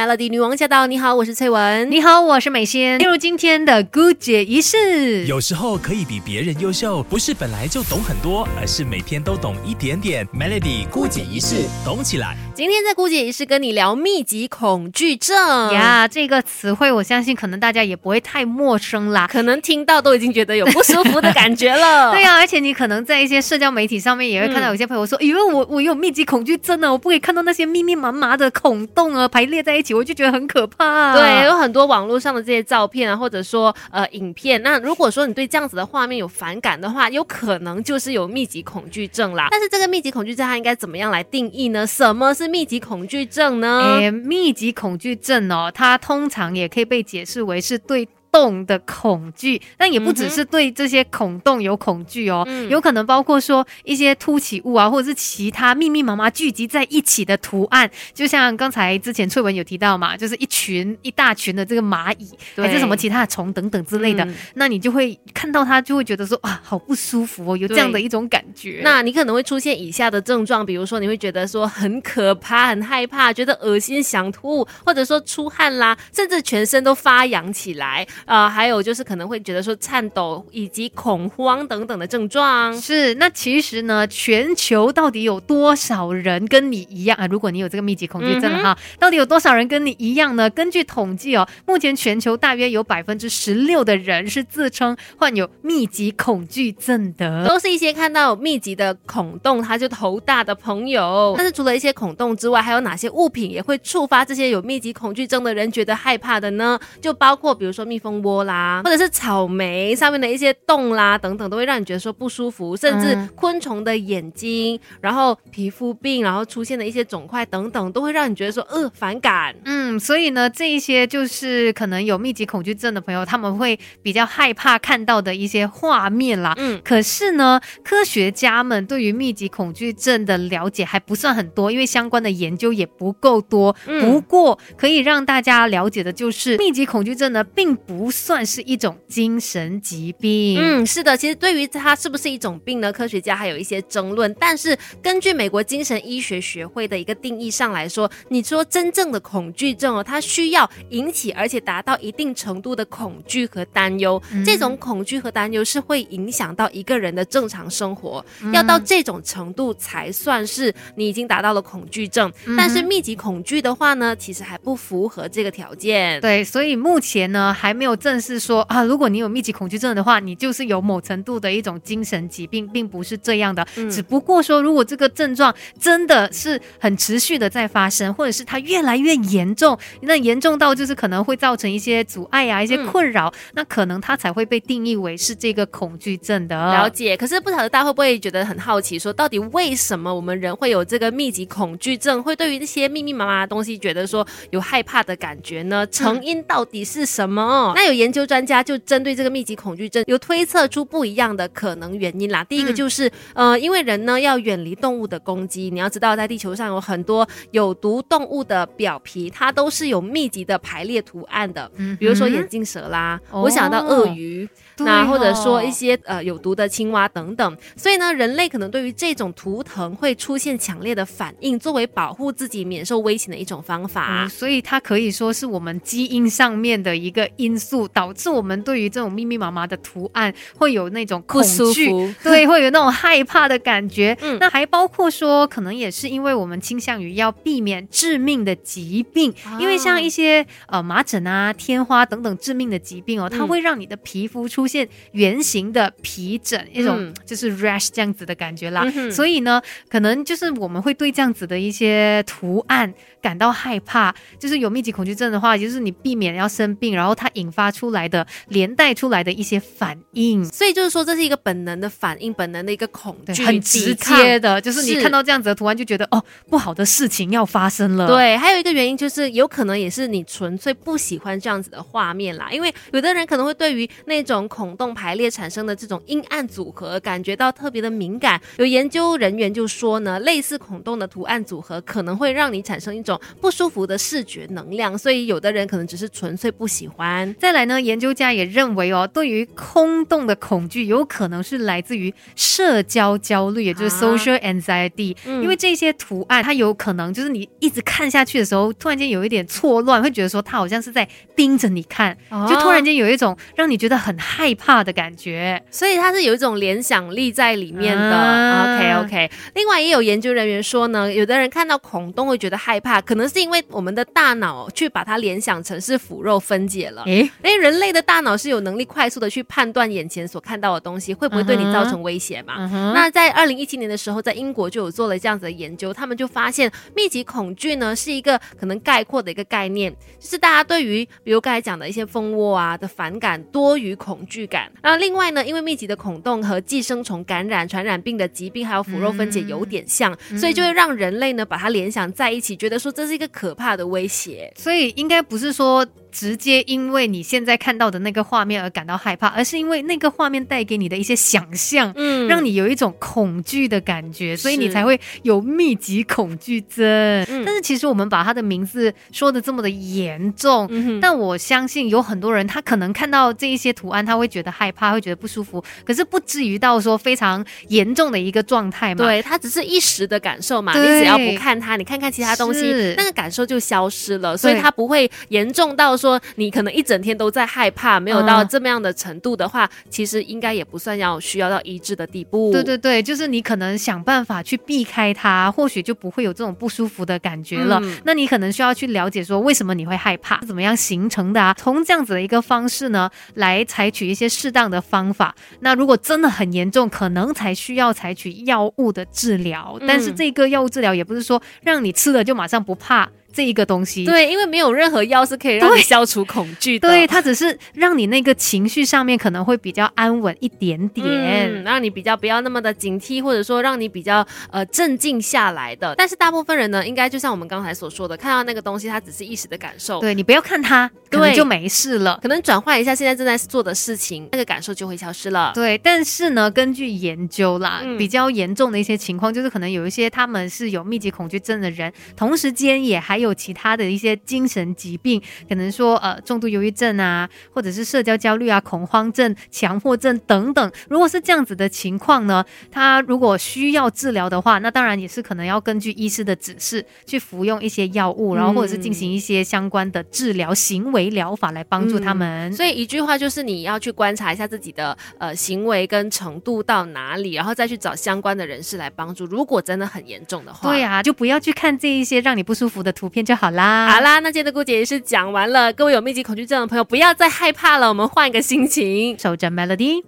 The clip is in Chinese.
Melody 女王驾到！你好，我是翠文。你好，我是美仙。进入今天的姑姐仪式。有时候可以比别人优秀，不是本来就懂很多，而是每天都懂一点点。Melody 姑姐仪式，懂起来。今天在姑姐仪式跟你聊密集恐惧症呀，这个词汇我相信可能大家也不会太陌生啦，可能听到都已经觉得有不舒服的感觉了。对呀，而且你可能在一些社交媒体上面也会看到有些朋友说，因为我我有密集恐惧症呢，我不可以看到那些密密麻麻的孔洞啊排列在一起，我就觉得很可怕。对，有很多网络上的这些照片啊，或者说呃影片。那如果说你对这样子的画面有反感的话，有可能就是有密集恐惧症啦。但是这个密集恐惧症它应该怎么样来定义呢？什么是密集恐惧症呢？诶，密集恐惧症哦，它通常也可以被解释为是对。洞的恐惧，但也不只是对这些孔洞有恐惧哦，有可能包括说一些凸起物啊，或者是其他密密麻麻聚集在一起的图案，就像刚才之前翠文有提到嘛，就是一群一大群的这个蚂蚁，还是什么其他的虫等等之类的，那你就会看到它，就会觉得说啊，好不舒服哦，有这样的一种感觉。那你可能会出现以下的症状，比如说你会觉得说很可怕、很害怕，觉得恶心、想吐，或者说出汗啦，甚至全身都发痒起来。呃，还有就是可能会觉得说颤抖以及恐慌等等的症状。是，那其实呢，全球到底有多少人跟你一样啊？如果你有这个密集恐惧症哈，到底有多少人跟你一样呢？根据统计哦，目前全球大约有百分之十六的人是自称患有密集恐惧症的，都是一些看到密集的孔洞他就头大的朋友。但是除了一些孔洞之外，还有哪些物品也会触发这些有密集恐惧症的人觉得害怕的呢？就包括比如说蜜蜂。窝啦，或者是草莓上面的一些洞啦，等等，都会让你觉得说不舒服，甚至昆虫的眼睛，然后皮肤病，然后出现的一些肿块等等，都会让你觉得说呃反感。嗯，所以呢，这一些就是可能有密集恐惧症的朋友，他们会比较害怕看到的一些画面啦。嗯，可是呢，科学家们对于密集恐惧症的了解还不算很多，因为相关的研究也不够多。不过可以让大家了解的就是，密集恐惧症呢，并不。算是一种精神疾病。嗯，是的，其实对于它是不是一种病呢？科学家还有一些争论。但是根据美国精神医学学会的一个定义上来说，你说真正的恐惧症哦，它需要引起而且达到一定程度的恐惧和担忧。这种恐惧和担忧是会影响到一个人的正常生活，要到这种程度才算是你已经达到了恐惧症。但是密集恐惧的话呢，其实还不符合这个条件。对，所以目前呢还没有。正是说啊，如果你有密集恐惧症的话，你就是有某程度的一种精神疾病，并不是这样的。只不过说，如果这个症状真的是很持续的在发生，或者是它越来越严重，那严重到就是可能会造成一些阻碍啊、一些困扰，那可能它才会被定义为是这个恐惧症的。了解。可是不晓得大家会不会觉得很好奇，说到底为什么我们人会有这个密集恐惧症，会对于这些密密麻麻的东西觉得说有害怕的感觉呢？成因到底是什么？那有。研究专家就针对这个密集恐惧症，有推测出不一样的可能原因啦。第一个就是，呃，因为人呢要远离动物的攻击。你要知道，在地球上有很多有毒动物的表皮，它都是有密集的排列图案的。嗯，比如说眼镜蛇啦，我想到鳄鱼，那或者说一些呃有毒的青蛙等等。所以呢，人类可能对于这种图腾会出现强烈的反应，作为保护自己免受危险的一种方法。所以它可以说是我们基因上面的一个因素。导致我们对于这种密密麻麻的图案会有那种恐惧，对，会有那种害怕的感觉。嗯，那还包括说，可能也是因为我们倾向于要避免致命的疾病，因为像一些呃麻疹啊、天花等等致命的疾病哦，它会让你的皮肤出现圆形的皮疹，一种就是 rash 这样子的感觉啦。所以呢，可能就是我们会对这样子的一些图案感到害怕。就是有密集恐惧症的话，就是你避免要生病，然后它引发出。出来的连带出来的一些反应，所以就是说这是一个本能的反应，本能的一个恐惧，很直接的，就是你看到这样子的图案就觉得哦，不好的事情要发生了。对，还有一个原因就是有可能也是你纯粹不喜欢这样子的画面啦，因为有的人可能会对于那种孔洞排列产生的这种阴暗组合感觉到特别的敏感。有研究人员就说呢，类似孔洞的图案组合可能会让你产生一种不舒服的视觉能量，所以有的人可能只是纯粹不喜欢。再来呢，研究家也认为哦，对于空洞的恐惧，有可能是来自于社交焦虑，也就是 social anxiety。因为这些图案，它有可能就是你一直看下去的时候，突然间有一点错乱，会觉得说它好像是在盯着你看，就突然间有一种让你觉得很害怕的感觉。所以它是有一种联想力在里面的。OK OK。另外也有研究人员说呢，有的人看到孔洞会觉得害怕，可能是因为我们的大脑去把它联想成是腐肉分解了。诶，因 为人类的大脑是有能力快速的去判断眼前所看到的东西会不会对你造成威胁嘛。那在二零一七年的时候，在英国就有做了这样子的研究，他们就发现密集恐惧呢是一个可能概括的一个概念，就是大家对于比如刚才讲的一些蜂窝啊的反感多于恐惧感。那另外呢，因为密集的孔洞和寄生虫感染、传染病的疾病还有腐肉分解有点像，所以就会让人类呢把它联想在一起，觉得说这是一个可怕的威胁。所以应该不是说。直接因为你现在看到的那个画面而感到害怕，而是因为那个画面带给你的一些想象，嗯，让你有一种恐惧的感觉，所以你才会有密集恐惧症。但是其实我们把他的名字说的这么的严重，但我相信有很多人他可能看到这一些图案，他会觉得害怕，会觉得不舒服，可是不至于到说非常严重的一个状态嘛。对，他只是一时的感受嘛，你只要不看它，你看看其他东西，那个感受就消失了，所以它不会严重到。说你可能一整天都在害怕，没有到这么样的程度的话，其实应该也不算要需要到医治的地步。对对对，就是你可能想办法去避开它，或许就不会有这种不舒服的感觉了。那你可能需要去了解说为什么你会害怕，怎么样形成的啊？从这样子的一个方式呢，来采取一些适当的方法。那如果真的很严重，可能才需要采取药物的治疗。但是这个药物治疗也不是说让你吃了就马上不怕。这一个东西，对，因为没有任何药是可以让你消除恐惧的，对，它只是让你那个情绪上面可能会比较安稳一点点，让你比较不要那么的警惕，或者说让你比较呃镇静下来的。但是大部分人呢，应该就像我们刚才所说的，看到那个东西，它只是一时的感受，对你不要看它，可能就没事了，可能转换一下现在正在做的事情，那个感受就会消失了。对，但是呢，根据研究啦，比较严重的一些情况，就是可能有一些他们是有密集恐惧症的人，同时间也还有其他的一。些精神疾病，可能说呃重度忧郁症啊，或者是社交焦虑啊、恐慌症、强迫症等等。如果是这样子的情况呢，他如果需要治疗的话，那当然也是可能要根据医师的指示去服用一些药物，然后或者是进行一些相关的治疗行为疗法来帮助他们。所以一句话就是你要去观察一下自己的呃行为跟程度到哪里，然后再去找相关的人士来帮助。如果真的很严重的话，对呀，就不要去看这一些让你不舒服的图片就好啦。好啦，那今天的故姐也是讲完了。各位有密集恐惧症的朋友，不要再害怕了，我们换一个心情，守着 Melody。